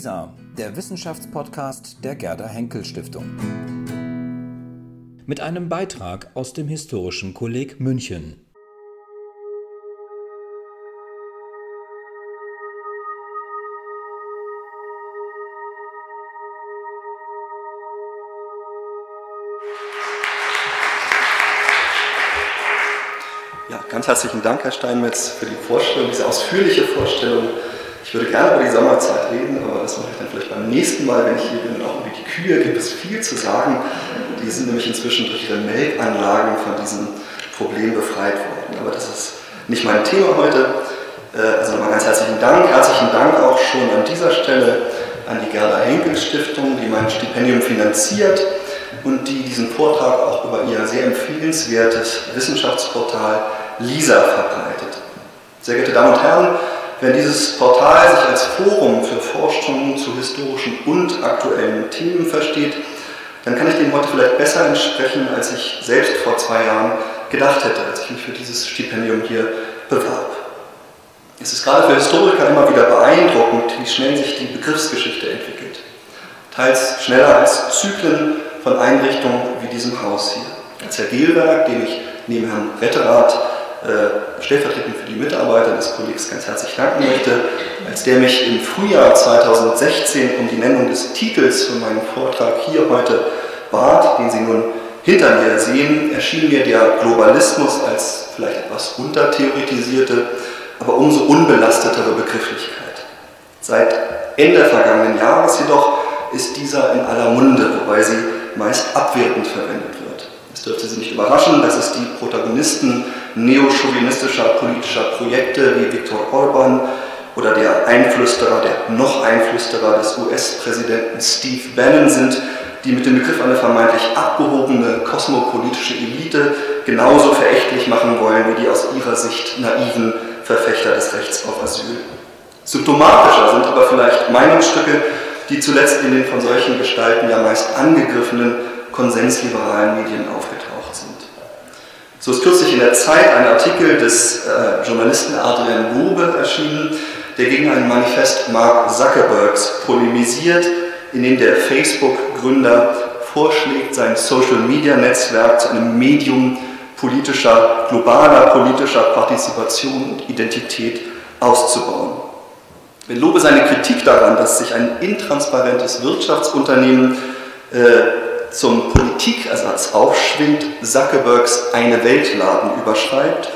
LISA, der Wissenschaftspodcast der Gerda Henkel Stiftung. Mit einem Beitrag aus dem Historischen Kolleg München. Ja, ganz herzlichen Dank, Herr Steinmetz, für die Vorstellung, diese ausführliche Vorstellung ich würde gerne über die Sommerzeit reden, aber das mache ich dann vielleicht beim nächsten Mal, wenn ich hier bin. Auch über die Kühe gibt es viel zu sagen. Die sind nämlich inzwischen durch ihre Melkanlagen von diesem Problem befreit worden. Aber das ist nicht mein Thema heute. Äh, also nochmal ganz herzlichen Dank. Herzlichen Dank auch schon an dieser Stelle an die Gerda Henkel Stiftung, die mein Stipendium finanziert und die diesen Vortrag auch über ihr sehr empfehlenswertes Wissenschaftsportal LISA verbreitet. Sehr geehrte Damen und Herren, wenn dieses Portal sich als Forum für Forschung zu historischen und aktuellen Themen versteht, dann kann ich dem heute vielleicht besser entsprechen, als ich selbst vor zwei Jahren gedacht hätte, als ich mich für dieses Stipendium hier bewarb. Es ist gerade für Historiker immer wieder beeindruckend, wie schnell sich die Begriffsgeschichte entwickelt. Teils schneller als Zyklen von Einrichtungen wie diesem Haus hier. Als Herr Gehlberg, dem ich neben Herrn Retterath äh, stellvertretend für die Mitarbeiter des Kollegs ganz herzlich danken möchte, als der mich im Frühjahr 2016 um die Nennung des Titels für meinen Vortrag hier heute bat, den Sie nun hinter mir sehen, erschien mir der Globalismus als vielleicht etwas untertheoretisierte, aber umso unbelastetere Begrifflichkeit. Seit Ende vergangenen Jahres jedoch ist dieser in aller Munde, wobei sie meist abwertend verwendet wird. Es dürfte Sie nicht überraschen, dass es die Protagonisten neochauvinistischer politischer Projekte wie Viktor Orban oder der Einflüsterer, der noch Einflüsterer des US-Präsidenten Steve Bannon sind, die mit dem Begriff eine vermeintlich abgehobene kosmopolitische Elite genauso verächtlich machen wollen wie die aus ihrer Sicht naiven Verfechter des Rechts auf Asyl. Symptomatischer sind aber vielleicht Meinungsstücke, die zuletzt in den von solchen Gestalten ja meist angegriffenen konsensliberalen Medien aufgetaucht so ist kürzlich in der Zeit ein Artikel des äh, Journalisten Adrian Lobe erschienen, der gegen ein Manifest Mark Zuckerbergs polemisiert, in dem der Facebook-Gründer vorschlägt, sein Social-Media-Netzwerk zu einem Medium politischer, globaler politischer Partizipation und Identität auszubauen. Wenn Lobe seine Kritik daran, dass sich ein intransparentes Wirtschaftsunternehmen äh, zum Politikersatz aufschwingt, Zuckerbergs eine Weltladen überschreibt.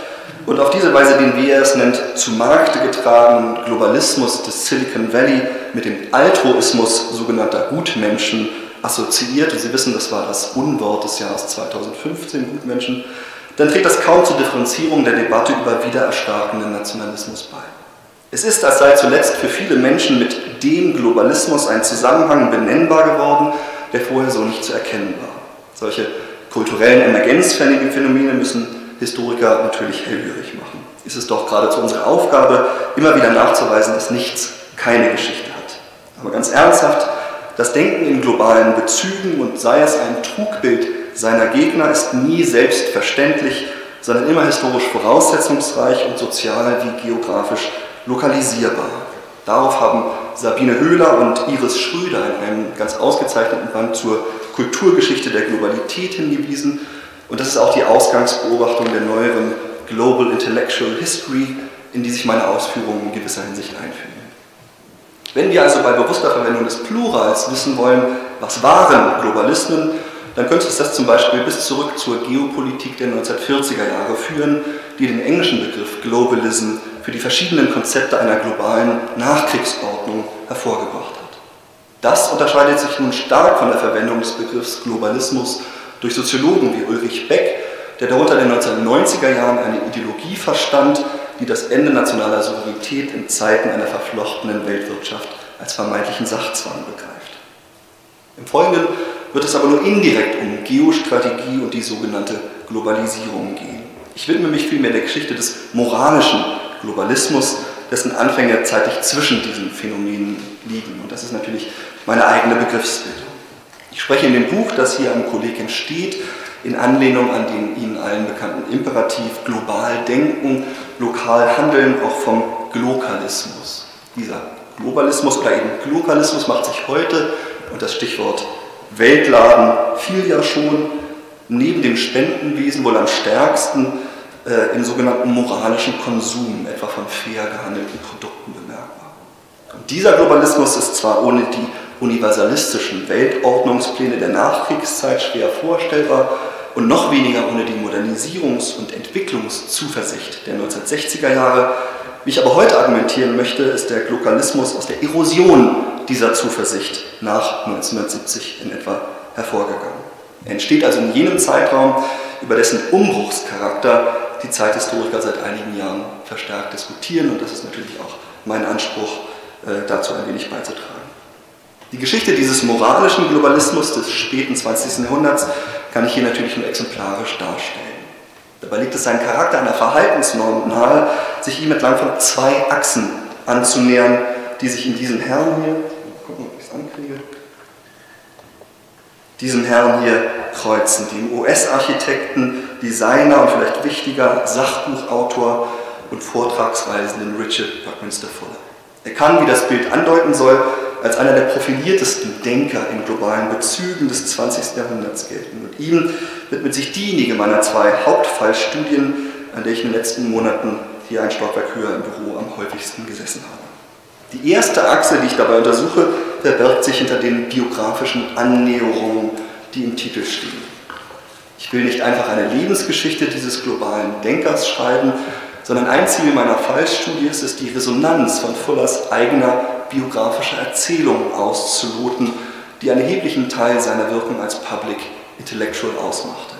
Und auf diese Weise den, wie er es nennt, zu Markte getragenen Globalismus des Silicon Valley mit dem Altruismus sogenannter Gutmenschen assoziiert, und Sie wissen, das war das Unwort des Jahres 2015, Gutmenschen, dann trägt das kaum zur Differenzierung der Debatte über wiedererstarkenden Nationalismus bei. Es ist, als sei zuletzt für viele Menschen mit dem Globalismus ein Zusammenhang benennbar geworden, der vorher so nicht zu erkennen war. Solche kulturellen Emergenzphänomene müssen Historiker natürlich hellhörig machen. Ist es doch geradezu unsere Aufgabe, immer wieder nachzuweisen, dass nichts keine Geschichte hat. Aber ganz ernsthaft, das Denken in globalen Bezügen und sei es ein Trugbild seiner Gegner ist nie selbstverständlich, sondern immer historisch voraussetzungsreich und sozial wie geografisch lokalisierbar. Darauf haben Sabine Höhler und Iris Schröder in einem ganz ausgezeichneten Band zur Kulturgeschichte der Globalität hingewiesen. Und das ist auch die Ausgangsbeobachtung der neueren Global Intellectual History, in die sich meine Ausführungen in gewisser Hinsicht einfügen. Wenn wir also bei bewusster Verwendung des Plurals wissen wollen, was waren Globalismen, dann könnte es das zum Beispiel bis zurück zur Geopolitik der 1940er Jahre führen, die den englischen Begriff Globalism für die verschiedenen Konzepte einer globalen Nachkriegsordnung hervorgebracht hat. Das unterscheidet sich nun stark von der Verwendung des Begriffs Globalismus durch Soziologen wie Ulrich Beck, der darunter in den 1990er Jahren eine Ideologie verstand, die das Ende nationaler Souveränität in Zeiten einer verflochtenen Weltwirtschaft als vermeintlichen Sachzwang begreift. Im Folgenden wird es aber nur indirekt um Geostrategie und die sogenannte Globalisierung gehen. Ich widme mich vielmehr der Geschichte des moralischen Globalismus, dessen Anfänge zeitlich zwischen diesen Phänomenen liegen. Und das ist natürlich meine eigene Begriffsbildung. Ich spreche in dem Buch, das hier am Kolleg entsteht, in Anlehnung an den Ihnen allen bekannten Imperativ global denken, lokal handeln, auch vom Glokalismus. Dieser Globalismus oder eben Globalismus macht sich heute, und das Stichwort Weltladen fiel ja schon, neben dem Spendenwesen wohl am stärksten äh, im sogenannten moralischen Konsum, etwa von fair gehandelten Produkten bemerkbar. Und dieser Globalismus ist zwar ohne die universalistischen Weltordnungspläne der Nachkriegszeit schwer vorstellbar und noch weniger ohne die Modernisierungs- und Entwicklungszuversicht der 1960er Jahre. Wie ich aber heute argumentieren möchte, ist der Globalismus aus der Erosion dieser Zuversicht nach 1970 in etwa hervorgegangen. Er entsteht also in jenem Zeitraum, über dessen Umbruchscharakter die Zeithistoriker seit einigen Jahren verstärkt diskutieren und das ist natürlich auch mein Anspruch, äh, dazu ein wenig beizutragen. Die Geschichte dieses moralischen Globalismus des späten 20. Jahrhunderts kann ich hier natürlich nur exemplarisch darstellen. Dabei liegt es seinen Charakter einer Verhaltensnorm nahe, sich ihm entlang von zwei Achsen anzunähern, die sich in diesen Herren hier, gucken, ob ich es ankriege, diesen Herrn hier kreuzen, dem US-Architekten, Designer und vielleicht wichtiger Sachbuchautor und Vortragsreisenden Richard Buckminster Fuller. Er kann, wie das Bild andeuten soll, als einer der profiliertesten Denker in globalen Bezügen des 20. Jahrhunderts gelten. Und ihm widmet sich diejenige meiner zwei Hauptfallstudien, an der ich in den letzten Monaten hier ein Stockwerk höher im Büro am häufigsten gesessen habe. Die erste Achse, die ich dabei untersuche, verbirgt sich hinter den biografischen Annäherungen, die im Titel stehen. Ich will nicht einfach eine Lebensgeschichte dieses globalen Denkers schreiben, sondern ein Ziel meiner Fallstudie ist es, die Resonanz von Fullers eigener biografischer Erzählung auszuloten, die einen erheblichen Teil seiner Wirkung als Public Intellectual ausmachte.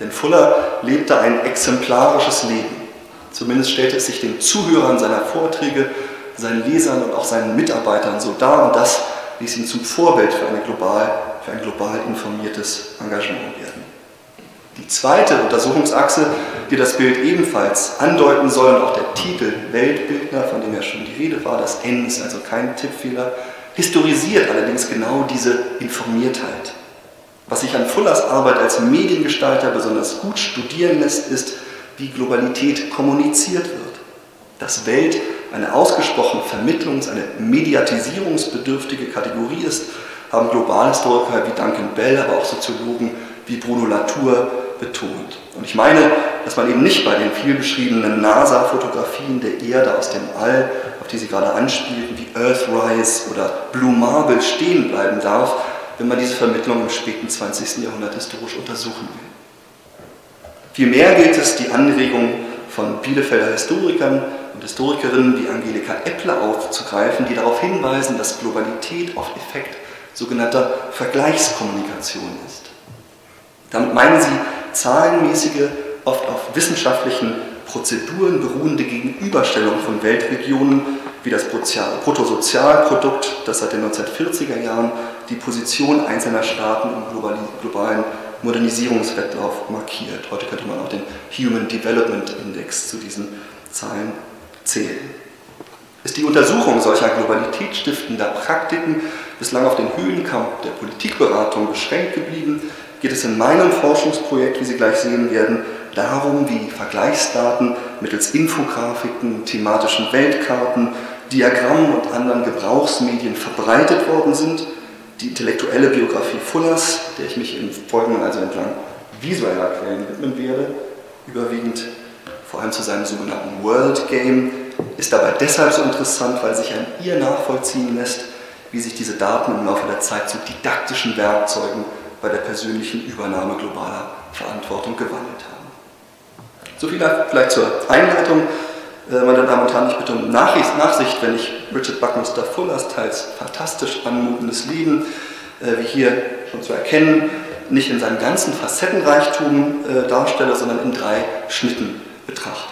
Denn Fuller lebte ein exemplarisches Leben. Zumindest stellte es sich den Zuhörern seiner Vorträge seinen Lesern und auch seinen Mitarbeitern so dar und das ließ ihn zum Vorbild für, eine global, für ein global informiertes Engagement werden. Die zweite Untersuchungsachse, die das Bild ebenfalls andeuten soll und auch der Titel Weltbildner, von dem ja schon die Rede war, das N ist also kein Tippfehler, historisiert allerdings genau diese Informiertheit. Was sich an Fullers Arbeit als Mediengestalter besonders gut studieren lässt, ist, wie Globalität kommuniziert wird. Dass Welt eine ausgesprochen vermittlungs-, eine mediatisierungsbedürftige Kategorie ist, haben Globalhistoriker wie Duncan Bell, aber auch Soziologen wie Bruno Latour betont. Und ich meine, dass man eben nicht bei den viel beschriebenen NASA-Fotografien der Erde aus dem All, auf die Sie gerade anspielten, wie Earthrise oder Blue Marble stehen bleiben darf, wenn man diese Vermittlung im späten 20. Jahrhundert historisch untersuchen will. Vielmehr gilt es, die Anregungen von Bielefelder Historikern und Historikerinnen wie Angelika Eppler aufzugreifen, die darauf hinweisen, dass Globalität oft Effekt sogenannter Vergleichskommunikation ist. Damit meinen sie zahlenmäßige, oft auf wissenschaftlichen Prozeduren beruhende Gegenüberstellung von Weltregionen wie das Bruttosozialprodukt, das seit den 1940er Jahren die Position einzelner Staaten im globalen Modernisierungswettlauf markiert. Heute könnte man auch den Human Development Index zu diesen Zahlen zählen. Ist die Untersuchung solcher globalitätsstiftender Praktiken bislang auf den Höhenkampf der Politikberatung beschränkt geblieben, geht es in meinem Forschungsprojekt, wie Sie gleich sehen werden, darum, wie Vergleichsdaten mittels Infografiken, thematischen Weltkarten, Diagrammen und anderen Gebrauchsmedien verbreitet worden sind. Die intellektuelle Biografie Fullers, der ich mich im Folgenden also entlang visueller Quellen widmen werde, überwiegend vor allem zu seinem sogenannten World Game, ist dabei deshalb so interessant, weil sich an ihr nachvollziehen lässt, wie sich diese Daten im Laufe der Zeit zu didaktischen Werkzeugen bei der persönlichen Übernahme globaler Verantwortung gewandelt haben. So viel vielleicht zur Einleitung. Äh, meine Damen und Herren, ich bitte um Nachsicht, wenn ich Richard Buckminster Fullers teils fantastisch anmutendes Leben, äh, wie hier schon zu erkennen, nicht in seinem ganzen Facettenreichtum äh, darstelle, sondern in drei Schnitten betrachte.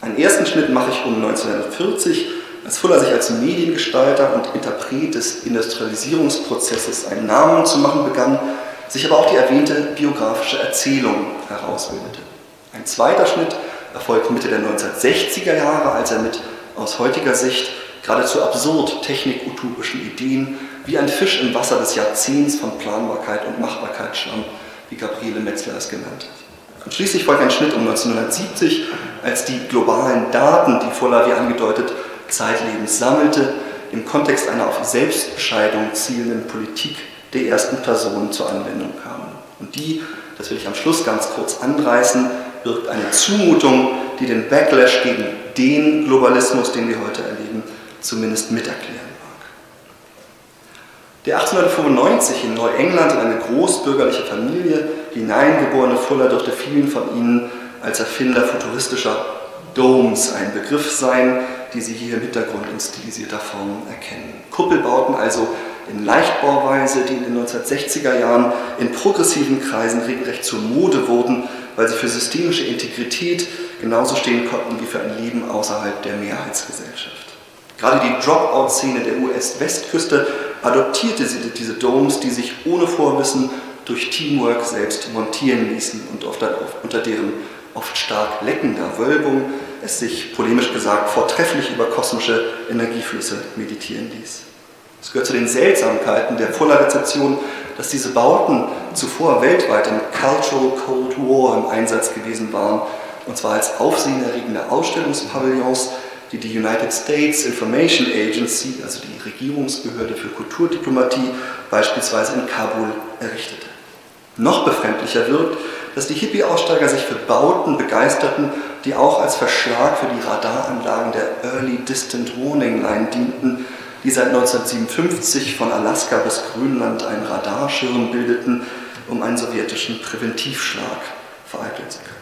Einen ersten Schnitt mache ich um 1940, als Fuller sich als Mediengestalter und Interpret des Industrialisierungsprozesses einen Namen zu machen begann, sich aber auch die erwähnte biografische Erzählung herausbildete. Ein zweiter Schnitt erfolgt Mitte der 1960er Jahre, als er mit aus heutiger Sicht geradezu absurd technikutopischen Ideen wie ein Fisch im Wasser des Jahrzehnts von Planbarkeit und Machbarkeit schwamm, wie Gabriele Metzler es genannt hat. Und schließlich folgt ein Schnitt um 1970, als die globalen Daten, die Fuller wie angedeutet zeitlebens sammelte, im Kontext einer auf Selbstbescheidung zielenden Politik der ersten Personen zur Anwendung kamen. Und die, das will ich am Schluss ganz kurz anreißen, birgt eine Zumutung, die den Backlash gegen den Globalismus, den wir heute erleben, zumindest miterklären mag. Der 1895 in Neuengland in eine großbürgerliche Familie hineingeborene Fuller dürfte vielen von Ihnen als Erfinder futuristischer Domes ein Begriff sein, die Sie hier im Hintergrund in stilisierter Form erkennen. Kuppelbauten also in Leichtbauweise, die in den 1960er Jahren in progressiven Kreisen regelrecht zur Mode wurden, weil sie für systemische Integrität genauso stehen konnten wie für ein Leben außerhalb der Mehrheitsgesellschaft. Gerade die Dropout-Szene der US-Westküste adoptierte diese Domes, die sich ohne Vorwissen durch Teamwork selbst montieren ließen und unter deren oft stark leckender Wölbung es sich, polemisch gesagt, vortrefflich über kosmische Energieflüsse meditieren ließ. Es gehört zu den Seltsamkeiten der Fuller-Rezeption, dass diese Bauten zuvor weltweit im Cultural Cold War im Einsatz gewesen waren, und zwar als aufsehenerregende Ausstellungspavillons, die die United States Information Agency, also die Regierungsbehörde für Kulturdiplomatie, beispielsweise in Kabul errichtete. Noch befremdlicher wirkt, dass die Hippie-Aussteiger sich für Bauten begeisterten, die auch als Verschlag für die Radaranlagen der Early Distant Warning Line dienten, die seit 1957 von Alaska bis Grönland einen Radarschirm bildeten, um einen sowjetischen Präventivschlag vereiteln zu können.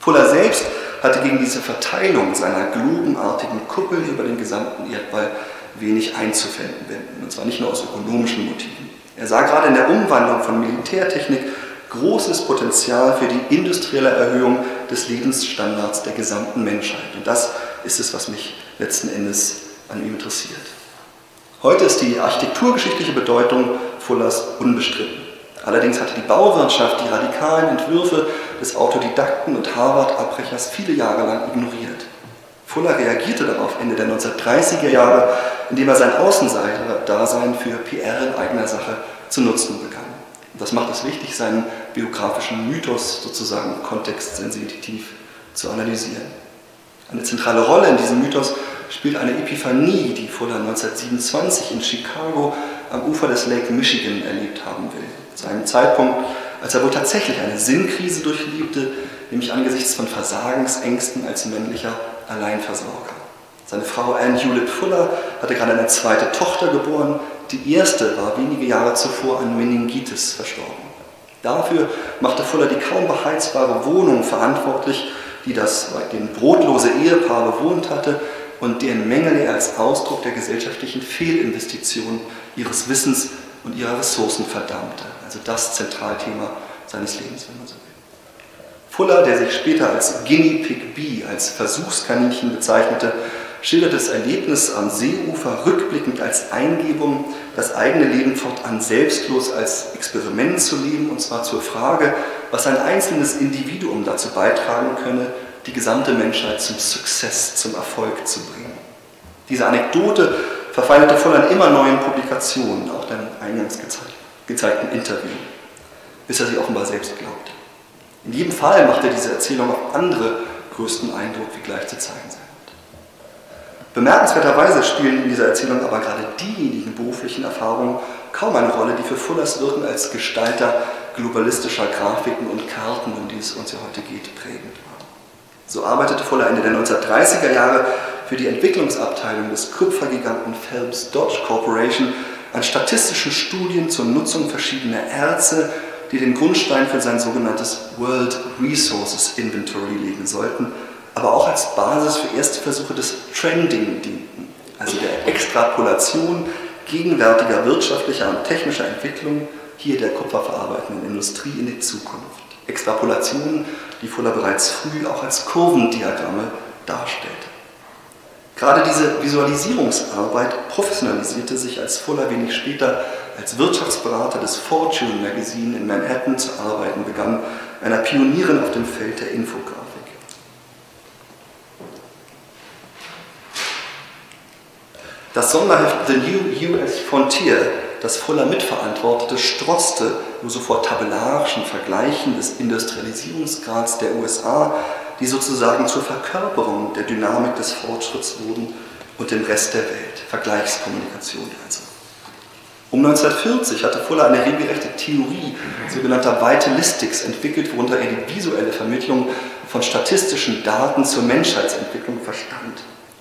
Fuller selbst hatte gegen diese Verteilung seiner globenartigen Kuppel über den gesamten Erdball wenig einzuwenden, und zwar nicht nur aus ökonomischen Motiven. Er sah gerade in der Umwandlung von Militärtechnik großes Potenzial für die industrielle Erhöhung des Lebensstandards der gesamten Menschheit. Und das ist es, was mich letzten Endes an ihm interessiert. Heute ist die architekturgeschichtliche Bedeutung Fullers unbestritten. Allerdings hatte die Bauwirtschaft die radikalen Entwürfe des Autodidakten und Harvard-Abbrechers viele Jahre lang ignoriert. Fuller reagierte darauf Ende der 1930er Jahre, indem er sein Außenseiter-Dasein für PR in eigener Sache zu nutzen begann. Das macht es wichtig, seinen biografischen Mythos sozusagen kontextsensitiv zu analysieren. Eine zentrale Rolle in diesem Mythos spielt eine Epiphanie, die Fuller 1927 in Chicago am Ufer des Lake Michigan erlebt haben will. Zu einem Zeitpunkt, als er wohl tatsächlich eine Sinnkrise durchlebte, nämlich angesichts von Versagensängsten als männlicher Alleinversorger. Seine Frau Anne Hewlett Fuller hatte gerade eine zweite Tochter geboren. Die erste war wenige Jahre zuvor an Meningitis verstorben. Dafür machte Fuller die kaum beheizbare Wohnung verantwortlich, die das den brotlose Ehepaar bewohnt hatte und deren Mängel er als Ausdruck der gesellschaftlichen Fehlinvestition ihres Wissens und ihrer Ressourcen verdammte. Also das Zentralthema seines Lebens, wenn man so will. Fuller, der sich später als Guinea Pig Bee, als Versuchskaninchen bezeichnete, schildert das Erlebnis am Seeufer rückblickend als Eingebung, das eigene Leben fortan selbstlos als Experiment zu leben, und zwar zur Frage, was ein einzelnes Individuum dazu beitragen könne, die gesamte Menschheit zum Success, zum Erfolg zu bringen. Diese Anekdote verfeinerte voll an immer neuen Publikationen, auch dem eingangs gezeigten Interview, bis er sie offenbar selbst glaubte. In jedem Fall machte diese Erzählung auf andere größten Eindruck, wie gleich zu zeigen sein wird. Bemerkenswerterweise spielen in dieser Erzählung aber gerade diejenigen beruflichen Erfahrungen kaum eine Rolle, die für Fullers Wirken als Gestalter globalistischer Grafiken und Karten, um die es uns ja heute geht, prägend war. So arbeitete Fuller Ende der 1930er Jahre für die Entwicklungsabteilung des Kupfergiganten Phelps Dodge Corporation an statistischen Studien zur Nutzung verschiedener Erze, die den Grundstein für sein sogenanntes World Resources Inventory legen sollten, aber auch als Basis für erste Versuche des Trending dienten, also der Extrapolation gegenwärtiger wirtschaftlicher und technischer Entwicklung hier der kupferverarbeitenden Industrie in die Zukunft. Extrapolationen, die Fuller bereits früh auch als Kurvendiagramme darstellte. Gerade diese Visualisierungsarbeit professionalisierte sich als Fuller wenig später als Wirtschaftsberater des Fortune Magazine in Manhattan zu arbeiten begann, einer Pionierin auf dem Feld der Infografik. Das Sonderheft The New US Frontier, das Fuller mitverantwortete, strotzte nur so vor tabellarischen Vergleichen des Industrialisierungsgrads der USA, die sozusagen zur Verkörperung der Dynamik des Fortschritts wurden, und dem Rest der Welt. Vergleichskommunikation also. Um 1940 hatte Fuller eine regelrechte Theorie sogenannter Vitalistics entwickelt, worunter er die visuelle Vermittlung von statistischen Daten zur Menschheitsentwicklung verstand.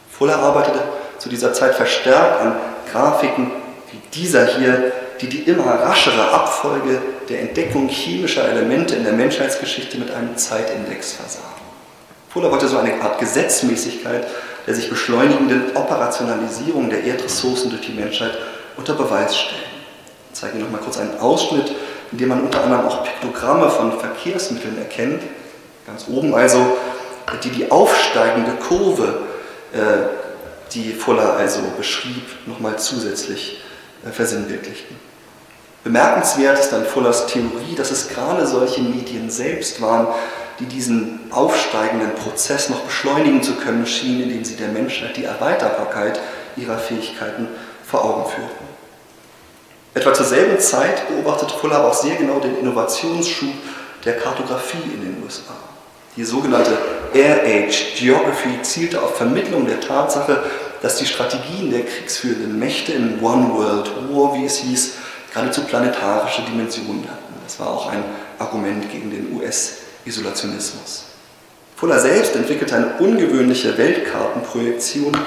Fuller arbeitete zu dieser Zeit verstärkt an Grafiken wie dieser hier, die die immer raschere Abfolge der Entdeckung chemischer Elemente in der Menschheitsgeschichte mit einem Zeitindex versahen. Fuller wollte so eine Art Gesetzmäßigkeit der sich beschleunigenden Operationalisierung der Erdressourcen durch die Menschheit unter Beweis stellen. Ich zeige Ihnen noch mal kurz einen Ausschnitt, in dem man unter anderem auch Piktogramme von Verkehrsmitteln erkennt. Ganz oben also, die die aufsteigende Kurve, äh, die Fuller also beschrieb, nochmal zusätzlich äh, versinnbildlichten. Bemerkenswert ist dann Fullers Theorie, dass es gerade solche Medien selbst waren, die diesen aufsteigenden Prozess noch beschleunigen zu können schienen, indem sie der Menschheit die Erweiterbarkeit ihrer Fähigkeiten vor Augen führten. Etwa zur selben Zeit beobachtete Fuller aber auch sehr genau den Innovationsschub der Kartografie in den USA. Die sogenannte Air Age Geography zielte auf Vermittlung der Tatsache, dass die Strategien der kriegsführenden Mächte im One World War, wie es hieß, geradezu planetarische Dimensionen hatten. Das war auch ein Argument gegen den US-Isolationismus. Fuller selbst entwickelte eine ungewöhnliche Weltkartenprojektion,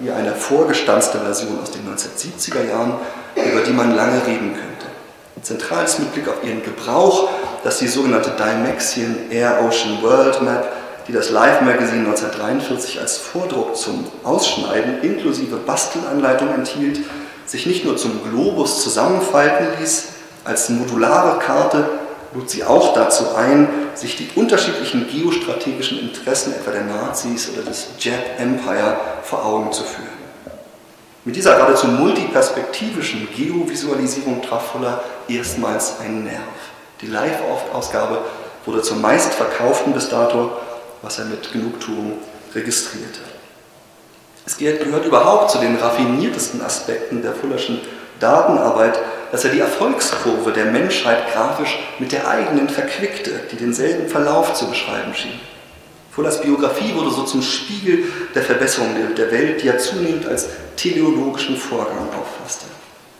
wie eine vorgestanzte Version aus den 1970er Jahren, über die man lange reden könnte. Zentral ist mit Blick auf ihren Gebrauch, dass die sogenannte Dymaxion Air Ocean World Map, die das Life Magazine 1943 als Vordruck zum Ausschneiden inklusive Bastelanleitung enthielt, sich nicht nur zum Globus zusammenfalten ließ, als modulare Karte lud sie auch dazu ein, sich die unterschiedlichen geostrategischen Interessen etwa der Nazis oder des Jap Empire vor Augen zu führen. Mit dieser geradezu multiperspektivischen Geovisualisierung traf Fuller erstmals einen Nerv. Die Live-Ausgabe wurde zum meistverkauften bis dato, was er mit Genugtuung registrierte. Es gehört überhaupt zu den raffiniertesten Aspekten der Fullerschen Datenarbeit, dass er die Erfolgskurve der Menschheit grafisch mit der eigenen verquickte, die denselben Verlauf zu beschreiben schien. Fullers Biografie wurde so zum Spiegel der Verbesserung der Welt, die er zunehmend als teleologischen Vorgang auffasste.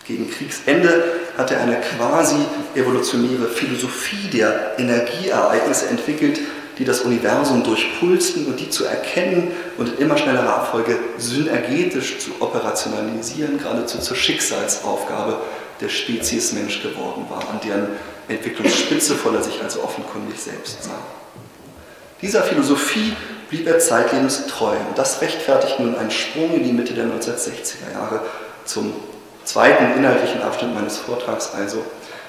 Gegen Kriegsende hat er eine quasi evolutionäre Philosophie der Energieereignisse entwickelt, die das Universum durchpulsten und die zu erkennen und in immer schnellerer Abfolge synergetisch zu operationalisieren, geradezu zur Schicksalsaufgabe der Spezies Mensch geworden war, an deren Entwicklungsspitze voller sich also offenkundig selbst sah. Dieser Philosophie blieb er zeitlebens treu. Und das rechtfertigt nun einen Sprung in die Mitte der 1960er Jahre zum zweiten inhaltlichen Abschnitt meines Vortrags, also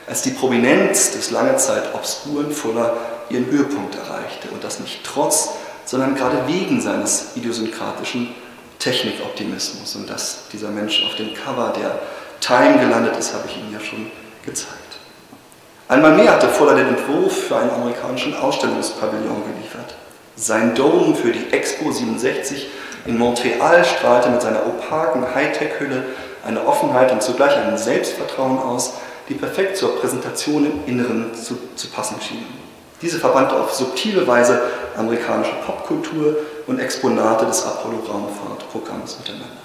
als die Prominenz des lange Zeit obskuren Fuller ihren Höhepunkt erreichte. Und das nicht trotz, sondern gerade wegen seines idiosynkratischen Technikoptimismus. Und dass dieser Mensch auf dem Cover der Time gelandet ist, habe ich Ihnen ja schon gezeigt. Einmal mehr hatte Fuller den Entwurf für einen amerikanischen Ausstellungspavillon geliefert. Sein Dome für die Expo 67 in Montreal strahlte mit seiner opaken Hightech-Hülle eine Offenheit und zugleich ein Selbstvertrauen aus, die perfekt zur Präsentation im Inneren zu, zu passen schienen. Diese verband auf subtile Weise amerikanische Popkultur und Exponate des Apollo-Raumfahrtprogramms miteinander.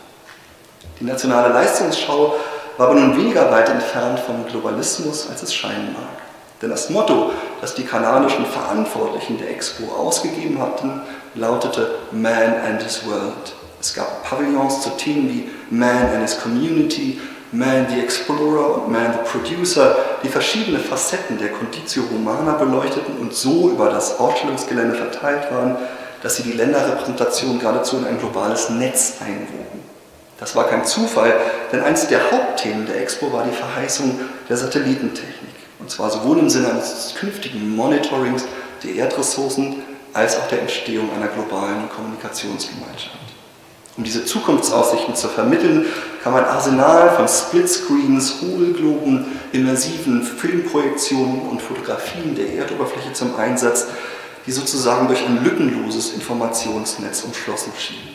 Die nationale Leistungsschau war aber nun weniger weit entfernt vom Globalismus, als es scheinen mag. Denn das Motto, das die kanadischen Verantwortlichen der Expo ausgegeben hatten, lautete Man and His World. Es gab Pavillons zu Themen wie Man and His Community, Man the Explorer und Man the Producer, die verschiedene Facetten der Conditio Humana beleuchteten und so über das Ausstellungsgelände verteilt waren, dass sie die Länderrepräsentation geradezu in ein globales Netz einwogen. Das war kein Zufall, denn eines der Hauptthemen der Expo war die Verheißung der Satellitentechnik. Und zwar sowohl im Sinne eines künftigen Monitorings der Erdressourcen als auch der Entstehung einer globalen Kommunikationsgemeinschaft. Um diese Zukunftsaussichten zu vermitteln, kam ein Arsenal von Splitscreens, Hohlgloben, immersiven Filmprojektionen und Fotografien der Erdoberfläche zum Einsatz, die sozusagen durch ein lückenloses Informationsnetz umschlossen schienen.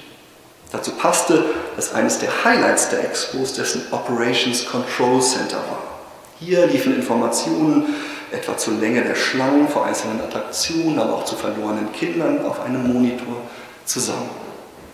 Dazu passte, dass eines der Highlights der Expos dessen Operations Control Center war. Hier liefen Informationen etwa zur Länge der Schlangen vor einzelnen Attraktionen, aber auch zu verlorenen Kindern auf einem Monitor zusammen.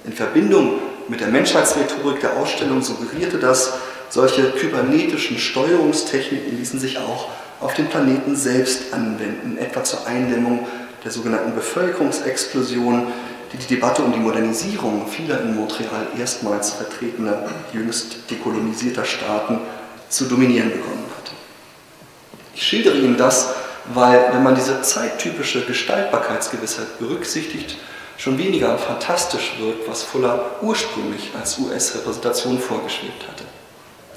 In Verbindung mit der Menschheitsrhetorik der Ausstellung suggerierte das, solche kybernetischen Steuerungstechniken ließen sich auch auf den Planeten selbst anwenden, etwa zur Eindämmung der sogenannten Bevölkerungsexplosion, die die Debatte um die Modernisierung vieler in Montreal erstmals vertretener, jüngst dekolonisierter Staaten zu dominieren begonnen hatte. Ich schildere Ihnen das, weil, wenn man diese zeittypische Gestaltbarkeitsgewissheit berücksichtigt, schon weniger fantastisch wirkt, was Fuller ursprünglich als US-Repräsentation vorgeschwebt hatte.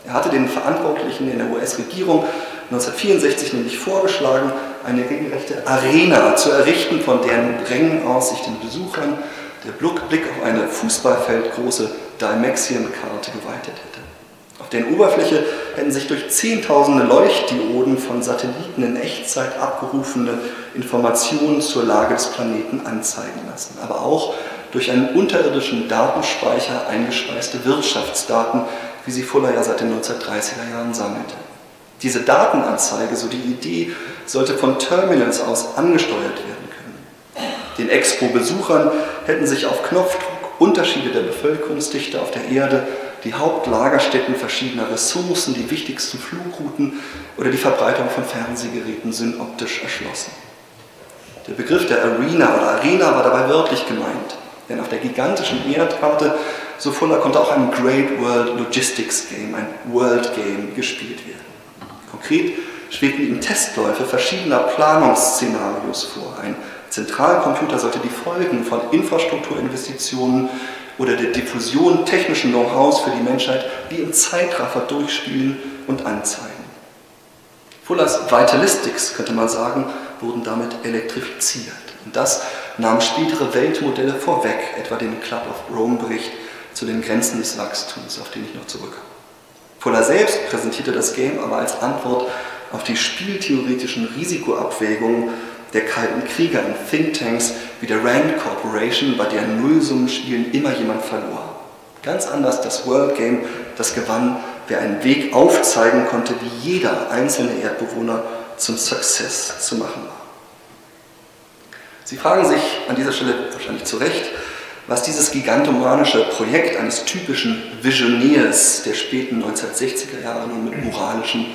Er hatte den Verantwortlichen in der US-Regierung 1964 nämlich vorgeschlagen, eine regelrechte Arena zu errichten, von deren Rängen aus sich den Besuchern der Blick auf eine Fußballfeldgroße Dimexion-Karte geweitet hätte. Auf deren Oberfläche hätten sich durch zehntausende Leuchtdioden von Satelliten in Echtzeit abgerufene Informationen zur Lage des Planeten anzeigen lassen, aber auch durch einen unterirdischen Datenspeicher eingespeiste Wirtschaftsdaten, wie sie Fuller ja seit den 1930er Jahren sammelte. Diese Datenanzeige, so die Idee, sollte von Terminals aus angesteuert werden können. Den Expo-Besuchern hätten sich auf Knopfdruck Unterschiede der Bevölkerungsdichte auf der Erde, die Hauptlagerstätten verschiedener Ressourcen, die wichtigsten Flugrouten oder die Verbreitung von Fernsehgeräten synoptisch erschlossen. Der Begriff der Arena oder Arena war dabei wörtlich gemeint, denn auf der gigantischen Erdkarte, so Fuller, konnte auch ein Great World Logistics Game, ein World Game, gespielt werden. Konkret schwebten ihm Testläufe verschiedener Planungsszenarios vor. Ein Zentralcomputer sollte die Folgen von Infrastrukturinvestitionen oder der Diffusion technischen Know-hows für die Menschheit wie im Zeitraffer durchspielen und anzeigen. Fullers Vitalistics, könnte man sagen, wurden damit elektrifiziert. Und das nahm spätere Weltmodelle vorweg, etwa den Club of Rome-Bericht zu den Grenzen des Wachstums, auf den ich noch zurückkomme. Fuller selbst präsentierte das Game aber als Antwort auf die spieltheoretischen Risikoabwägungen der kalten Krieger in Thinktanks wie der Rand Corporation, bei deren Nullsummenspielen immer jemand verlor. Ganz anders das World Game, das gewann, wer einen Weg aufzeigen konnte, wie jeder einzelne Erdbewohner zum Success zu machen war. Sie fragen sich an dieser Stelle wahrscheinlich zu Recht, was dieses gigantomanische Projekt eines typischen Visionärs der späten 1960er Jahre nun mit moralischem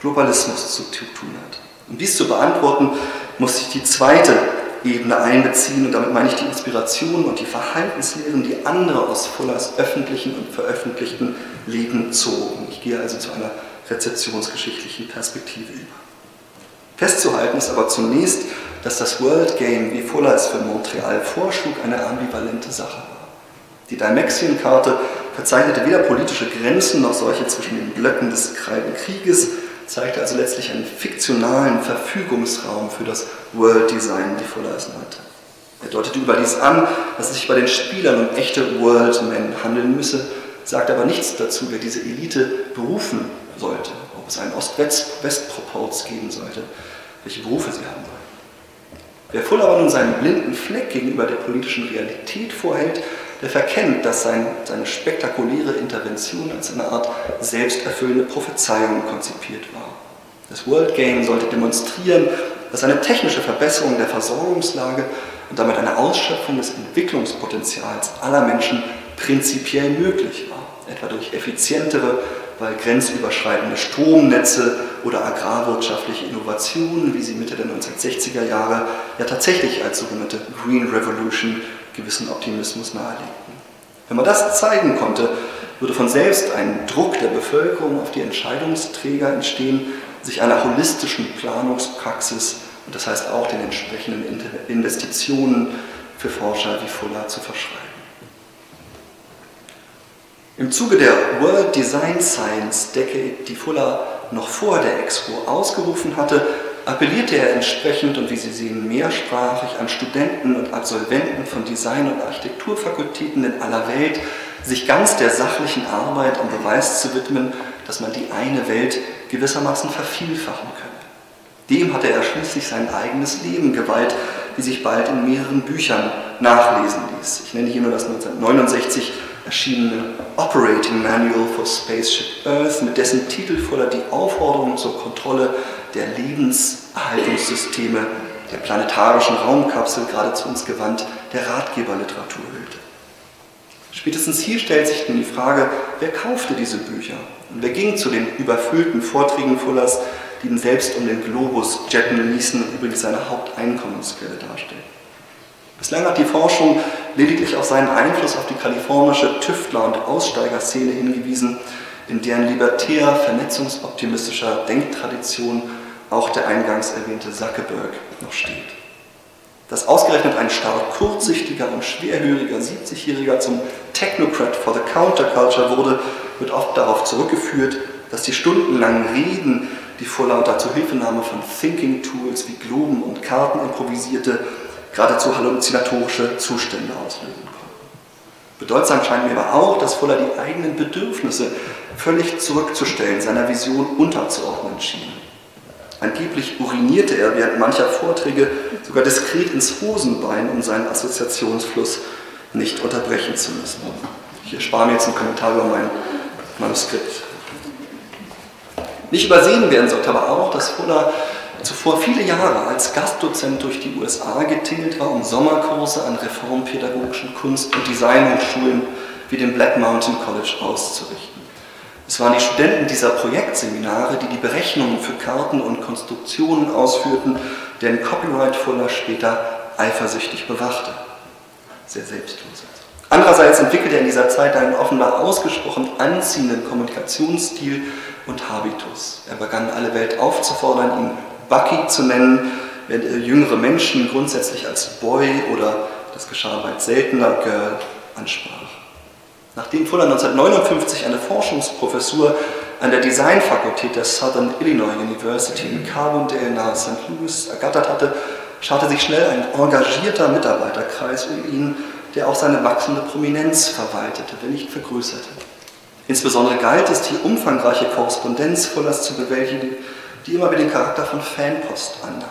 Globalismus zu tun hat. Um dies zu beantworten, muss ich die zweite Ebene einbeziehen und damit meine ich die Inspiration und die Verhaltenslehren, die andere aus Fullers öffentlichen und veröffentlichten Leben zogen. Ich gehe also zu einer rezeptionsgeschichtlichen Perspektive über. Festzuhalten ist aber zunächst, dass das World Game, wie Fuller es für Montreal vorschlug, eine ambivalente Sache war. Die Dimexion-Karte verzeichnete weder politische Grenzen noch solche zwischen den Blöcken des Kalten Krieges, zeigte also letztlich einen fiktionalen Verfügungsraum für das World Design, Fuller es nannte. Er deutete überdies an, dass es sich bei den Spielern um echte Worldmen handeln müsse, sagte aber nichts dazu, wer diese Elite berufen sollte, ob es einen Ost-West-Proporz geben sollte, welche Berufe sie haben wollten. Wer Fuller aber nun seinen blinden Fleck gegenüber der politischen Realität vorhält, der verkennt, dass sein, seine spektakuläre Intervention als eine Art selbsterfüllende Prophezeiung konzipiert war. Das World Game sollte demonstrieren, dass eine technische Verbesserung der Versorgungslage und damit eine Ausschöpfung des Entwicklungspotenzials aller Menschen prinzipiell möglich war, etwa durch effizientere, weil grenzüberschreitende Stromnetze oder agrarwirtschaftliche Innovationen, wie sie Mitte der 1960er Jahre ja tatsächlich als sogenannte Green Revolution gewissen Optimismus nahelegten. Wenn man das zeigen konnte, würde von selbst ein Druck der Bevölkerung auf die Entscheidungsträger entstehen, sich einer holistischen Planungspraxis und das heißt auch den entsprechenden Investitionen für Forscher wie Fuller zu verschreiben. Im Zuge der World Design Science Decade, die Fuller noch vor der Expo ausgerufen hatte, appellierte er entsprechend und wie Sie sehen mehrsprachig an Studenten und Absolventen von Design- und Architekturfakultäten in aller Welt, sich ganz der sachlichen Arbeit am Beweis zu widmen, dass man die eine Welt gewissermaßen vervielfachen könne. Dem hatte er schließlich sein eigenes Leben geweiht, wie sich bald in mehreren Büchern nachlesen ließ. Ich nenne hier nur das 1969 erschienene Operating Manual for Spaceship Earth, mit dessen Titel Fuller die Aufforderung zur Kontrolle der Lebenserhaltungssysteme der planetarischen Raumkapsel geradezu ins Gewand der Ratgeberliteratur hüllte. Spätestens hier stellt sich nun die Frage, wer kaufte diese Bücher und wer ging zu den überfüllten Vorträgen Fullers, die ihn selbst um den Globus jetten ließen und übrigens seine Haupteinkommensquelle darstellt. Bislang hat die Forschung lediglich auf seinen Einfluss auf die kalifornische Tüftler- und Aussteigerszene hingewiesen, in deren libertär, vernetzungsoptimistischer Denktradition auch der eingangs erwähnte Zuckerberg noch steht. Dass ausgerechnet ein stark kurzsichtiger und schwerhöriger 70-Jähriger zum Technocrat for the Counterculture wurde, wird oft darauf zurückgeführt, dass die stundenlangen Reden, die vor lauter Zuhilfenahme von Thinking Tools wie Globen und Karten improvisierte, geradezu halluzinatorische Zustände auslösen konnten. Bedeutsam scheint mir aber auch, dass Fuller die eigenen Bedürfnisse völlig zurückzustellen, seiner Vision unterzuordnen schien. Angeblich urinierte er während mancher Vorträge sogar diskret ins Hosenbein, um seinen Assoziationsfluss nicht unterbrechen zu müssen. Ich erspare mir jetzt einen Kommentar über mein Manuskript. Nicht übersehen werden sollte aber auch, dass Fuller zuvor viele Jahre als Gastdozent durch die USA getingelt war, um Sommerkurse an reformpädagogischen Kunst- und Designhochschulen wie dem Black Mountain College auszurichten. Es waren die Studenten dieser Projektseminare, die die Berechnungen für Karten und Konstruktionen ausführten, deren Copyright Fuller später eifersüchtig bewachte. Sehr selbstlos. Andererseits entwickelte er in dieser Zeit einen offenbar ausgesprochen anziehenden Kommunikationsstil und Habitus. Er begann alle Welt aufzufordern, ihn Bucky zu nennen, er jüngere Menschen grundsätzlich als Boy oder, das geschah weit seltener, Girl ansprach. Nachdem Fuller 1959 eine Forschungsprofessur an der Designfakultät der Southern Illinois University in Carbondale nahe St. Louis ergattert hatte, scharte sich schnell ein engagierter Mitarbeiterkreis um ihn, der auch seine wachsende Prominenz verwaltete, wenn nicht vergrößerte. Insbesondere galt es, die umfangreiche Korrespondenz Fullers zu bewältigen, die immer wieder den Charakter von Fanpost annahm.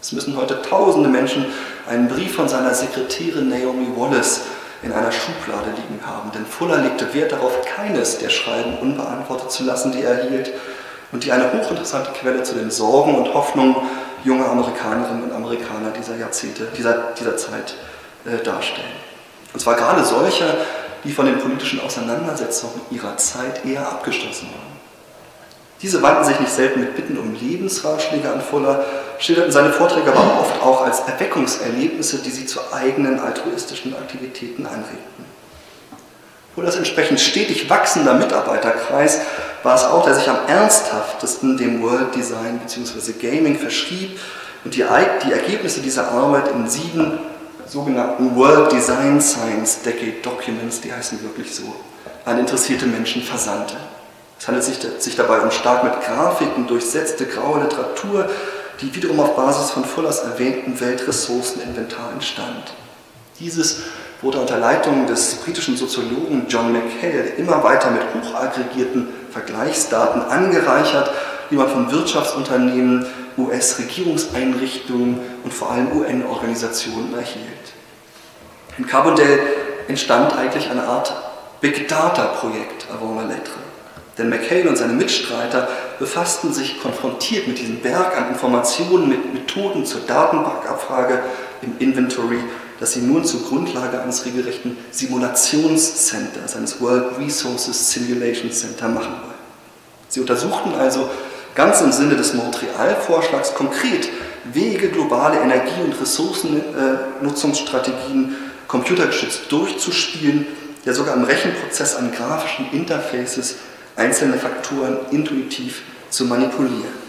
Es müssen heute tausende Menschen einen Brief von seiner Sekretärin Naomi Wallace in einer Schublade liegen haben, denn Fuller legte Wert darauf, keines der Schreiben unbeantwortet zu lassen, die er erhielt und die eine hochinteressante Quelle zu den Sorgen und Hoffnungen junger Amerikanerinnen und Amerikaner dieser Jahrzehnte, dieser, dieser Zeit äh, darstellen. Und zwar gerade solcher, die von den politischen Auseinandersetzungen ihrer Zeit eher abgeschlossen waren. Diese wandten sich nicht selten mit Bitten um Lebensratschläge an Fuller, schilderten seine Vorträge aber oft auch als Erweckungserlebnisse, die sie zu eigenen altruistischen Aktivitäten anregten. Fullers entsprechend stetig wachsender Mitarbeiterkreis war es auch, der sich am ernsthaftesten dem World Design bzw. Gaming verschrieb und die, die Ergebnisse dieser Arbeit in sieben sogenannten World Design Science Decade Documents, die heißen wirklich so, an interessierte Menschen versandte. Es handelt sich, sich dabei um stark mit Grafiken durchsetzte graue Literatur, die wiederum auf Basis von Fullers erwähnten Weltressourceninventar entstand. Dieses wurde unter Leitung des britischen Soziologen John McHale immer weiter mit hochaggregierten Vergleichsdaten angereichert, die man von Wirtschaftsunternehmen, US-Regierungseinrichtungen und vor allem UN-Organisationen erhielt. In Carbondale entstand eigentlich eine Art Big Data-Projekt avant la lettre. Denn McHale und seine Mitstreiter befassten sich konfrontiert mit diesem Berg an Informationen, mit Methoden zur Datenbankabfrage im Inventory, das sie nun zur Grundlage eines regelrechten Simulationscenters, eines World Resources Simulation Center machen wollen. Sie untersuchten also ganz im Sinne des Montreal-Vorschlags konkret Wege, globale Energie- und Ressourcennutzungsstrategien computergeschützt durchzuspielen, ja sogar im Rechenprozess an grafischen Interfaces einzelne Faktoren intuitiv zu manipulieren.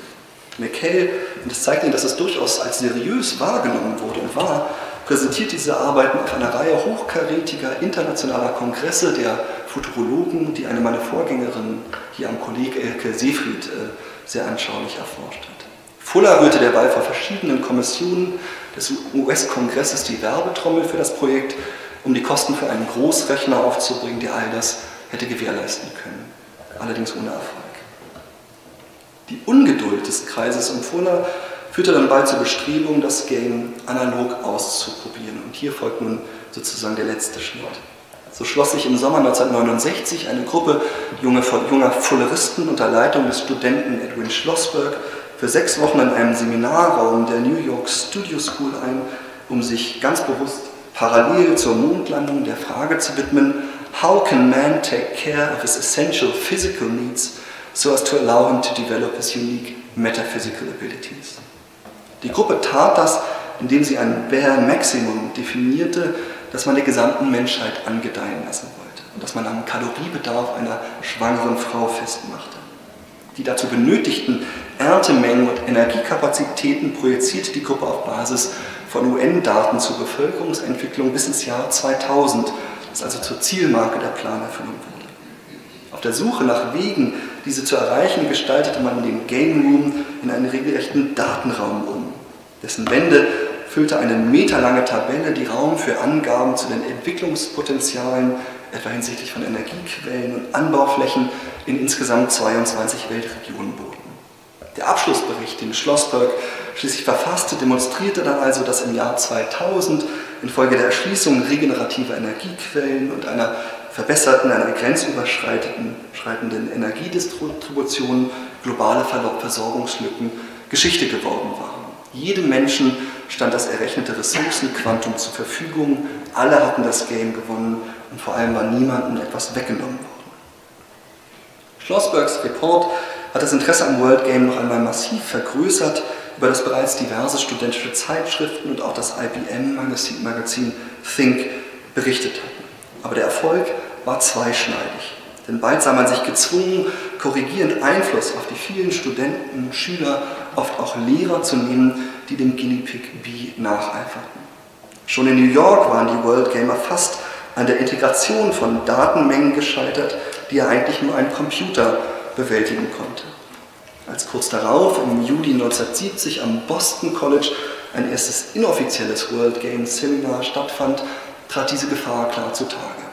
McHale, und das zeigt Ihnen, dass es durchaus als seriös wahrgenommen wurde und war, präsentiert diese Arbeiten auf einer Reihe hochkarätiger internationaler Kongresse der Futurologen, die eine meiner Vorgängerin hier am Kolleg Elke Seefried äh, sehr anschaulich erforscht hat. Fuller rührte derweil vor verschiedenen Kommissionen des US-Kongresses die Werbetrommel für das Projekt, um die Kosten für einen Großrechner aufzubringen, der all das hätte gewährleisten können allerdings ohne Erfolg. Die Ungeduld des Kreises um Fuller führte dann bald zur Bestrebung, das Game analog auszuprobieren. Und hier folgt nun sozusagen der letzte Schritt. So schloss sich im Sommer 1969 eine Gruppe junger, junger Fulleristen unter Leitung des Studenten Edwin Schlossberg für sechs Wochen in einem Seminarraum der New York Studio School ein, um sich ganz bewusst parallel zur Mondlandung der Frage zu widmen, How can man take care of his essential physical needs so as to allow him to develop his unique metaphysical abilities? Die Gruppe tat das, indem sie ein Bare Maximum definierte, das man der gesamten Menschheit angedeihen lassen wollte und das man am Kaloriebedarf einer schwangeren Frau festmachte. Die dazu benötigten Erntemengen und Energiekapazitäten projizierte die Gruppe auf Basis von UN-Daten zur Bevölkerungsentwicklung bis ins Jahr 2000, das also zur Zielmarke der Planerfüllung wurde. Auf der Suche nach Wegen, diese zu erreichen, gestaltete man den Game Room in einen regelrechten Datenraum um. Dessen Wände füllte eine meterlange Tabelle, die Raum für Angaben zu den Entwicklungspotenzialen, etwa hinsichtlich von Energiequellen und Anbauflächen in insgesamt 22 Weltregionen boten. Der Abschlussbericht, den Schlossberg schließlich verfasste, demonstrierte dann also, dass im Jahr 2000 infolge der Erschließung regenerativer Energiequellen und einer verbesserten, einer grenzüberschreitenden Energiedistribution globale Versorgungslücken Geschichte geworden waren. Jedem Menschen stand das errechnete Ressourcenquantum zur Verfügung, alle hatten das Game gewonnen und vor allem war niemandem etwas weggenommen worden. Schlossbergs Report hat das Interesse am World Game noch einmal massiv vergrößert, über das bereits diverse studentische Zeitschriften und auch das IBM-Magazin Think berichtet hatten. Aber der Erfolg war zweischneidig. Denn bald sah man sich gezwungen, korrigierend Einfluss auf die vielen Studenten, Schüler, oft auch Lehrer zu nehmen, die dem Guinea Pig B nacheiferten. Schon in New York waren die World Gamer fast an der Integration von Datenmengen gescheitert, die ja eigentlich nur ein Computer bewältigen konnte. Als kurz darauf, im Juli 1970, am Boston College ein erstes inoffizielles World Games Seminar stattfand, trat diese Gefahr klar zutage.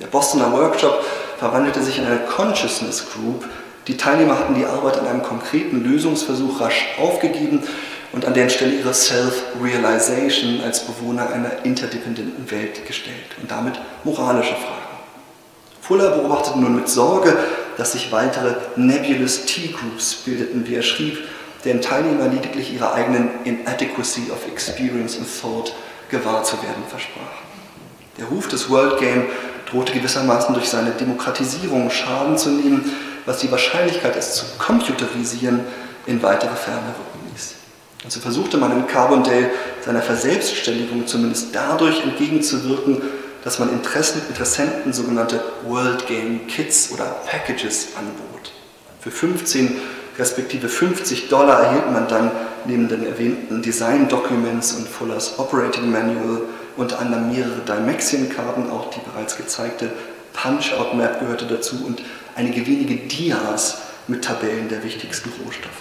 Der Bostoner Workshop verwandelte sich in eine Consciousness Group. Die Teilnehmer hatten die Arbeit an einem konkreten Lösungsversuch rasch aufgegeben und an deren Stelle ihre Self-Realization als Bewohner einer interdependenten Welt gestellt und damit moralische Fragen. Fuller beobachtete nun mit Sorge, dass sich weitere Nebulous T-Groups bildeten, wie er schrieb, deren Teilnehmer lediglich ihrer eigenen Inadequacy of Experience and Thought gewahr zu werden versprachen. Der Ruf des World Game drohte gewissermaßen durch seine Demokratisierung Schaden zu nehmen, was die Wahrscheinlichkeit, es zu computerisieren, in weitere Ferne rücken ließ. Und so versuchte man in Carbondale seiner Verselbstständigung zumindest dadurch entgegenzuwirken, dass man Interessen, Interessenten sogenannte World Game Kits oder Packages anbot. Für 15 respektive 50 Dollar erhielt man dann neben den erwähnten Design Documents und Fullers Operating Manual unter anderem mehrere Dimexion-Karten, auch die bereits gezeigte Punch-Out-Map gehörte dazu und einige wenige Dias mit Tabellen der wichtigsten Rohstoffe.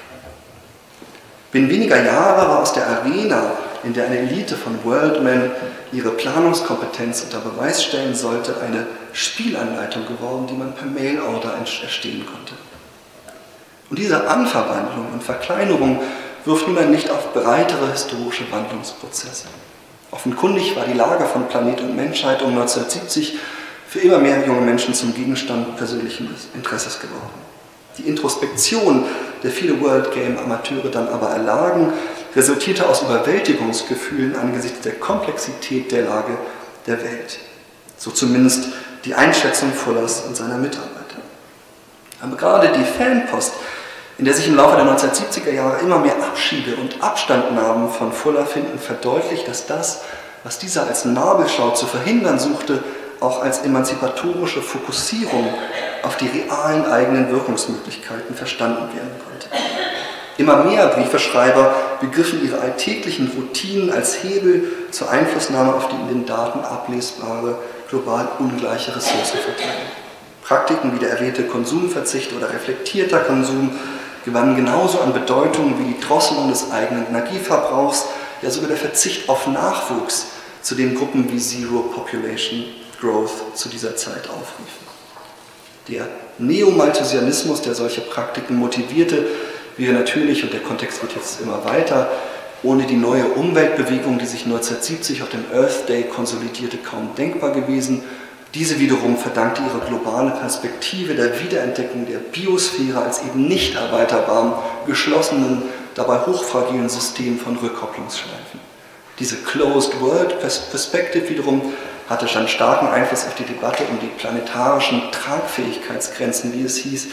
Binnen weniger Jahre war aus der Arena, in der eine Elite von Worldmen ihre Planungskompetenz unter Beweis stellen sollte, eine Spielanleitung geworden, die man per Mail-Order erstehen konnte. Und diese Anverwandlung und Verkleinerung wirft nun ein Licht auf breitere historische Wandlungsprozesse. Offenkundig war die Lage von Planet und Menschheit um 1970 für immer mehr junge Menschen zum Gegenstand persönlichen Interesses geworden. Die Introspektion, der viele World Game Amateure dann aber erlagen, resultierte aus Überwältigungsgefühlen angesichts der Komplexität der Lage der Welt. So zumindest die Einschätzung Fullers und seiner Mitarbeiter. Aber gerade die Fanpost, in der sich im Laufe der 1970er Jahre immer mehr Abschiede und Abstandnahmen von Fuller finden, verdeutlicht, dass das, was dieser als Nabelschau zu verhindern suchte, auch als emanzipatorische Fokussierung auf die realen eigenen Wirkungsmöglichkeiten verstanden werden konnte. Immer mehr Briefeschreiber begriffen ihre alltäglichen Routinen als Hebel zur Einflussnahme auf die in den Daten ablesbare, global ungleiche Ressourcenverteilung. Praktiken wie der erwähnte Konsumverzicht oder reflektierter Konsum gewannen genauso an Bedeutung wie die Drosselung des eigenen Energieverbrauchs, ja sogar der Verzicht auf Nachwuchs, zu dem Gruppen wie Zero Population Growth zu dieser Zeit aufriefen. Der Neomalthusianismus, der solche Praktiken motivierte, wäre natürlich, und der Kontext wird jetzt immer weiter, ohne die neue Umweltbewegung, die sich 1970 auf dem Earth Day konsolidierte, kaum denkbar gewesen. Diese wiederum verdankte ihre globale Perspektive der Wiederentdeckung der Biosphäre als eben nicht erweiterbarem, geschlossenen, dabei hochfragilen System von Rückkopplungsschleifen. Diese Closed World Perspective wiederum hatte schon starken Einfluss auf die Debatte um die planetarischen Tragfähigkeitsgrenzen, wie es hieß,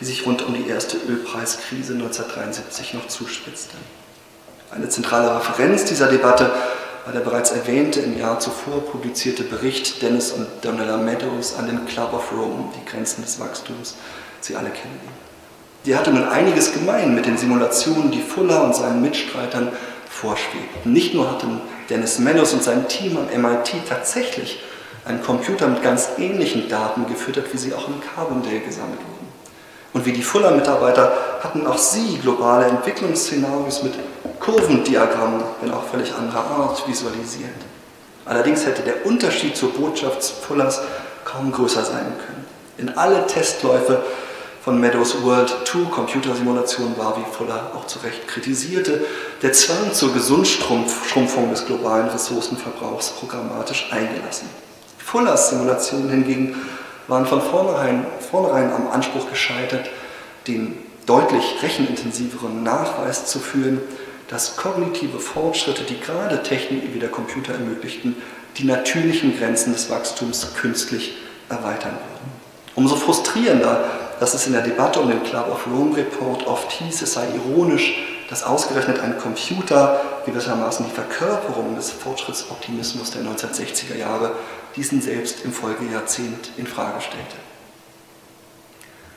die sich rund um die erste Ölpreiskrise 1973 noch zuspitzte. Eine zentrale Referenz dieser Debatte war der bereits erwähnte im Jahr zuvor publizierte Bericht Dennis und Donella Meadows an den Club of Rome, die Grenzen des Wachstums. Sie alle kennen ihn. Die hatte nun einiges gemein mit den Simulationen, die Fuller und seinen Mitstreitern vorschwebten. Nicht nur hatten Dennis Meadows und sein Team am MIT tatsächlich einen Computer mit ganz ähnlichen Daten gefüttert, wie sie auch in Carbondale gesammelt wurden. Und wie die Fuller-Mitarbeiter hatten auch sie globale Entwicklungsszenarios mit Kurvendiagrammen, wenn auch völlig anderer Art, visualisiert. Allerdings hätte der Unterschied zur Botschaft Fullers kaum größer sein können. In alle Testläufe von Meadows World 2 Computersimulation war, wie Fuller auch zu Recht kritisierte, der Zwang zur Gesundschrumpfung des globalen Ressourcenverbrauchs programmatisch eingelassen. Fullers Simulationen hingegen waren von vornherein, vornherein am Anspruch gescheitert, den deutlich rechenintensiveren Nachweis zu führen, dass kognitive Fortschritte, die gerade Techniken wie der Computer ermöglichten, die natürlichen Grenzen des Wachstums künstlich erweitern würden. Umso frustrierender dass es in der Debatte um den Club of Rome Report oft hieß, es sei ironisch, dass ausgerechnet ein Computer gewissermaßen die Verkörperung des Fortschrittsoptimismus der 1960er Jahre diesen selbst im Folgejahrzehnt in Frage stellte.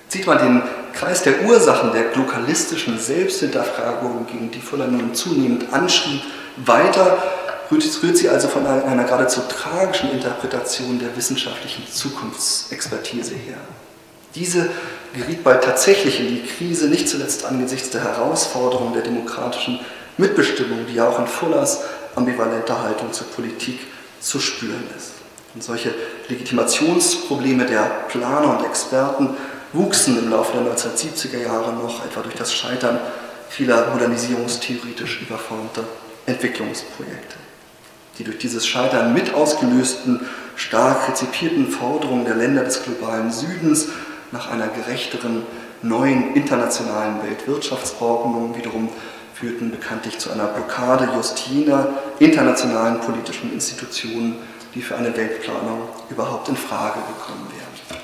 Zieht man den Kreis der Ursachen der glokalistischen Selbsthinterfragung, gegen die Fuller nun zunehmend anschrieb, weiter, rührt sie also von einer geradezu tragischen Interpretation der wissenschaftlichen Zukunftsexpertise her. Diese geriet bald tatsächlich in die Krise, nicht zuletzt angesichts der Herausforderungen der demokratischen Mitbestimmung, die ja auch in Fullers ambivalenter Haltung zur Politik zu spüren ist. Und solche Legitimationsprobleme der Planer und Experten wuchsen im Laufe der 1970er Jahre noch, etwa durch das Scheitern vieler modernisierungstheoretisch überformter Entwicklungsprojekte. Die durch dieses Scheitern mit ausgelösten, stark rezipierten Forderungen der Länder des globalen Südens nach einer gerechteren neuen internationalen Weltwirtschaftsordnung wiederum führten bekanntlich zu einer Blockade just jener internationalen politischen Institutionen, die für eine Weltplanung überhaupt in Frage gekommen wären.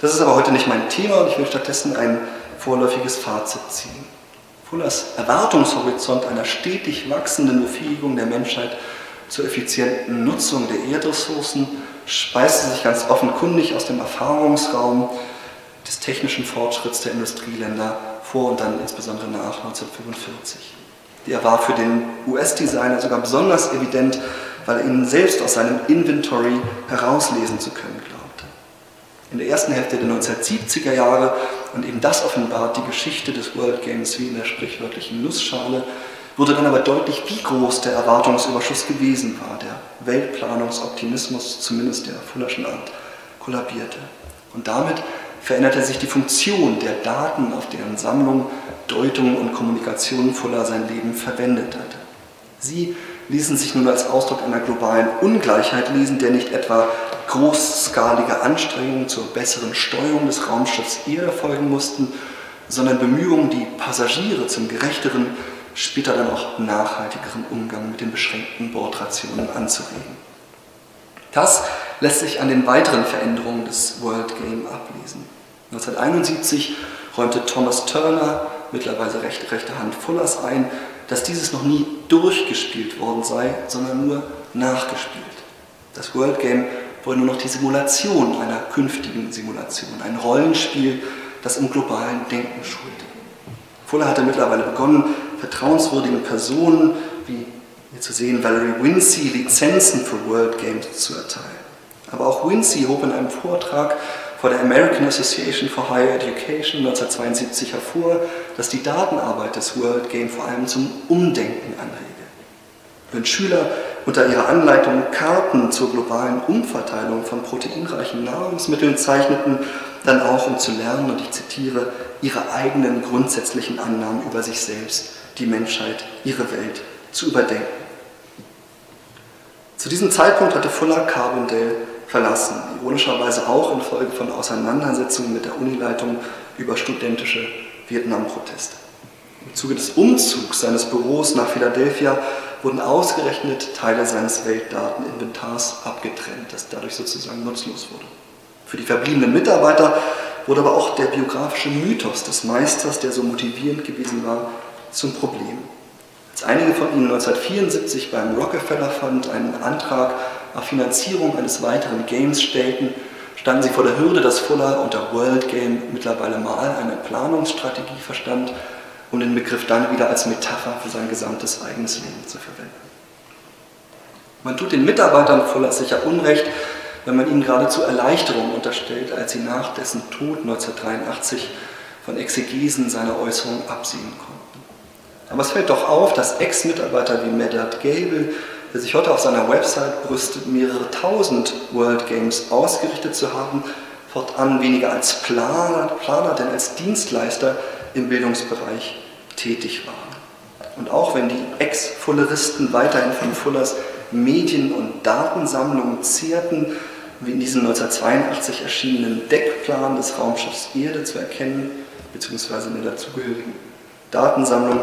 Das ist aber heute nicht mein Thema und ich will stattdessen ein vorläufiges Fazit ziehen. Fullers Erwartungshorizont einer stetig wachsenden Befähigung der Menschheit zur effizienten Nutzung der Erdressourcen speiste sich ganz offenkundig aus dem Erfahrungsraum des technischen Fortschritts der Industrieländer vor und dann insbesondere nach 1945. Der war für den US-Designer sogar besonders evident, weil er ihn selbst aus seinem Inventory herauslesen zu können glaubte. In der ersten Hälfte der 1970er Jahre, und eben das offenbart die Geschichte des World Games wie in der sprichwörtlichen Nussschale, wurde dann aber deutlich, wie groß der Erwartungsüberschuss gewesen war. Der Weltplanungsoptimismus, zumindest der Fullerschen Art, kollabierte. Und damit veränderte sich die Funktion der Daten, auf deren Sammlung, Deutung und Kommunikation Fuller sein Leben verwendet hatte. Sie ließen sich nun als Ausdruck einer globalen Ungleichheit lesen, der nicht etwa großskalige Anstrengungen zur besseren Steuerung des Raumschiffs Erde folgen mussten, sondern Bemühungen, die Passagiere zum gerechteren später dann auch nachhaltigeren Umgang mit den beschränkten Bordrationen anzuregen. Das lässt sich an den weiteren Veränderungen des World Game ablesen. 1971 räumte Thomas Turner, mittlerweile rechte, rechte Hand Fullers, ein, dass dieses noch nie durchgespielt worden sei, sondern nur nachgespielt. Das World Game wolle nur noch die Simulation einer künftigen Simulation, ein Rollenspiel, das im globalen Denken schulte. Fuller hatte mittlerweile begonnen, vertrauenswürdigen Personen, wie hier zu sehen Valerie Wincy, Lizenzen für World Games zu erteilen. Aber auch Wincy hob in einem Vortrag vor der American Association for Higher Education 1972 hervor, dass die Datenarbeit des World Game vor allem zum Umdenken anrege. Wenn Schüler unter ihrer Anleitung Karten zur globalen Umverteilung von proteinreichen Nahrungsmitteln zeichneten, dann auch um zu lernen, und ich zitiere, ihre eigenen grundsätzlichen Annahmen über sich selbst die Menschheit, ihre Welt zu überdenken. Zu diesem Zeitpunkt hatte Fuller Carbondale verlassen, ironischerweise auch infolge von Auseinandersetzungen mit der Unileitung über studentische Vietnam-Proteste. Im Zuge des Umzugs seines Büros nach Philadelphia wurden ausgerechnet Teile seines Weltdateninventars abgetrennt, das dadurch sozusagen nutzlos wurde. Für die verbliebenen Mitarbeiter wurde aber auch der biografische Mythos des Meisters, der so motivierend gewesen war, zum Problem. Als einige von ihnen 1974 beim Rockefeller Fund einen Antrag auf Finanzierung eines weiteren Games stellten, standen sie vor der Hürde, dass Fuller unter World Game mittlerweile mal eine Planungsstrategie verstand, um den Begriff dann wieder als Metapher für sein gesamtes eigenes Leben zu verwenden. Man tut den Mitarbeitern Fullers sicher Unrecht, wenn man ihnen geradezu Erleichterung unterstellt, als sie nach dessen Tod 1983 von Exegesen seiner Äußerungen absehen konnten. Aber es fällt doch auf, dass Ex-Mitarbeiter wie Medard Gable, der sich heute auf seiner Website brüstet, mehrere tausend World Games ausgerichtet zu haben, fortan weniger als Planer, Planer denn als Dienstleister im Bildungsbereich tätig waren. Und auch wenn die Ex-Fulleristen weiterhin von Fullers Medien- und Datensammlungen zehrten, wie in diesem 1982 erschienenen Deckplan des Raumschiffs Erde zu erkennen, beziehungsweise in der dazugehörigen Datensammlung,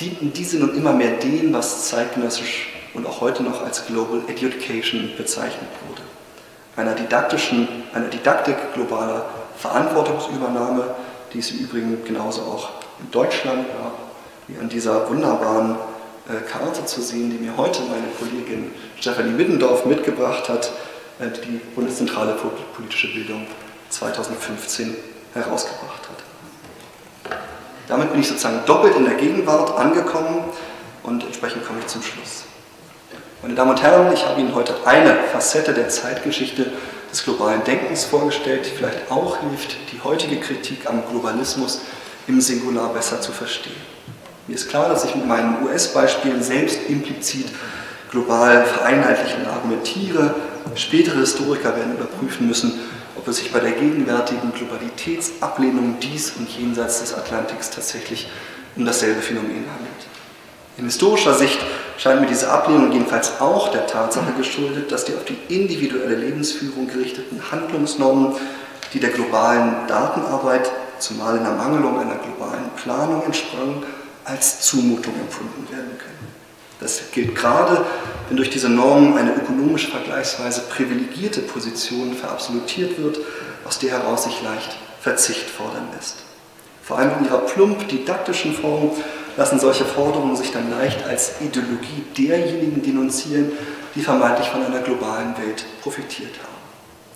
dienten diese nun immer mehr dem, was zeitgenössisch und auch heute noch als Global Education bezeichnet wurde. Einer didaktischen, einer Didaktik globaler Verantwortungsübernahme, die es im Übrigen genauso auch in Deutschland gab, wie an dieser wunderbaren äh, Karte zu sehen, die mir heute meine Kollegin Stefanie Middendorf mitgebracht hat, äh, die Bundeszentrale für politische Bildung 2015 herausgebracht hat. Damit bin ich sozusagen doppelt in der Gegenwart angekommen und entsprechend komme ich zum Schluss. Meine Damen und Herren, ich habe Ihnen heute eine Facette der Zeitgeschichte des globalen Denkens vorgestellt, die vielleicht auch hilft, die heutige Kritik am Globalismus im Singular besser zu verstehen. Mir ist klar, dass ich mit meinen US-Beispielen selbst implizit global vereinheitlichen argumentiere. Spätere Historiker werden überprüfen müssen, ob es sich bei der gegenwärtigen Globalitätsablehnung dies und jenseits des Atlantiks tatsächlich um dasselbe Phänomen handelt. In historischer Sicht scheint mir diese Ablehnung jedenfalls auch der Tatsache geschuldet, dass die auf die individuelle Lebensführung gerichteten Handlungsnormen, die der globalen Datenarbeit, zumal in Ermangelung einer globalen Planung entsprangen, als Zumutung empfunden werden können. Das gilt gerade, wenn durch diese Normen eine ökonomisch vergleichsweise privilegierte Position verabsolutiert wird, aus der heraus sich leicht Verzicht fordern lässt. Vor allem in ihrer plump didaktischen Form lassen solche Forderungen sich dann leicht als Ideologie derjenigen denunzieren, die vermeintlich von einer globalen Welt profitiert haben.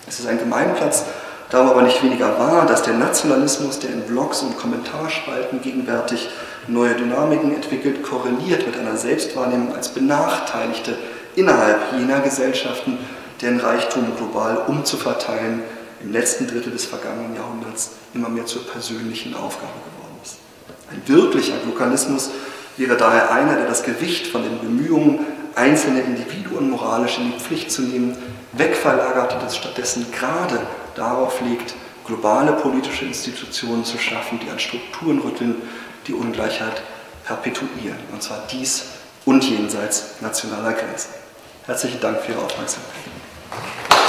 Es ist ein Gemeinplatz, darum aber nicht weniger wahr, dass der Nationalismus, der in Blogs und Kommentarspalten gegenwärtig neue Dynamiken entwickelt, korreliert mit einer Selbstwahrnehmung als Benachteiligte innerhalb jener Gesellschaften, deren Reichtum global umzuverteilen im letzten Drittel des vergangenen Jahrhunderts immer mehr zur persönlichen Aufgabe geworden ist. Ein wirklicher Glokalismus wäre daher einer, der das Gewicht von den Bemühungen einzelner Individuen moralisch in die Pflicht zu nehmen, wegverlagert und es stattdessen gerade darauf legt, globale politische Institutionen zu schaffen, die an Strukturen rütteln, die Ungleichheit perpetuieren, und zwar dies und jenseits nationaler Grenzen. Herzlichen Dank für Ihre Aufmerksamkeit.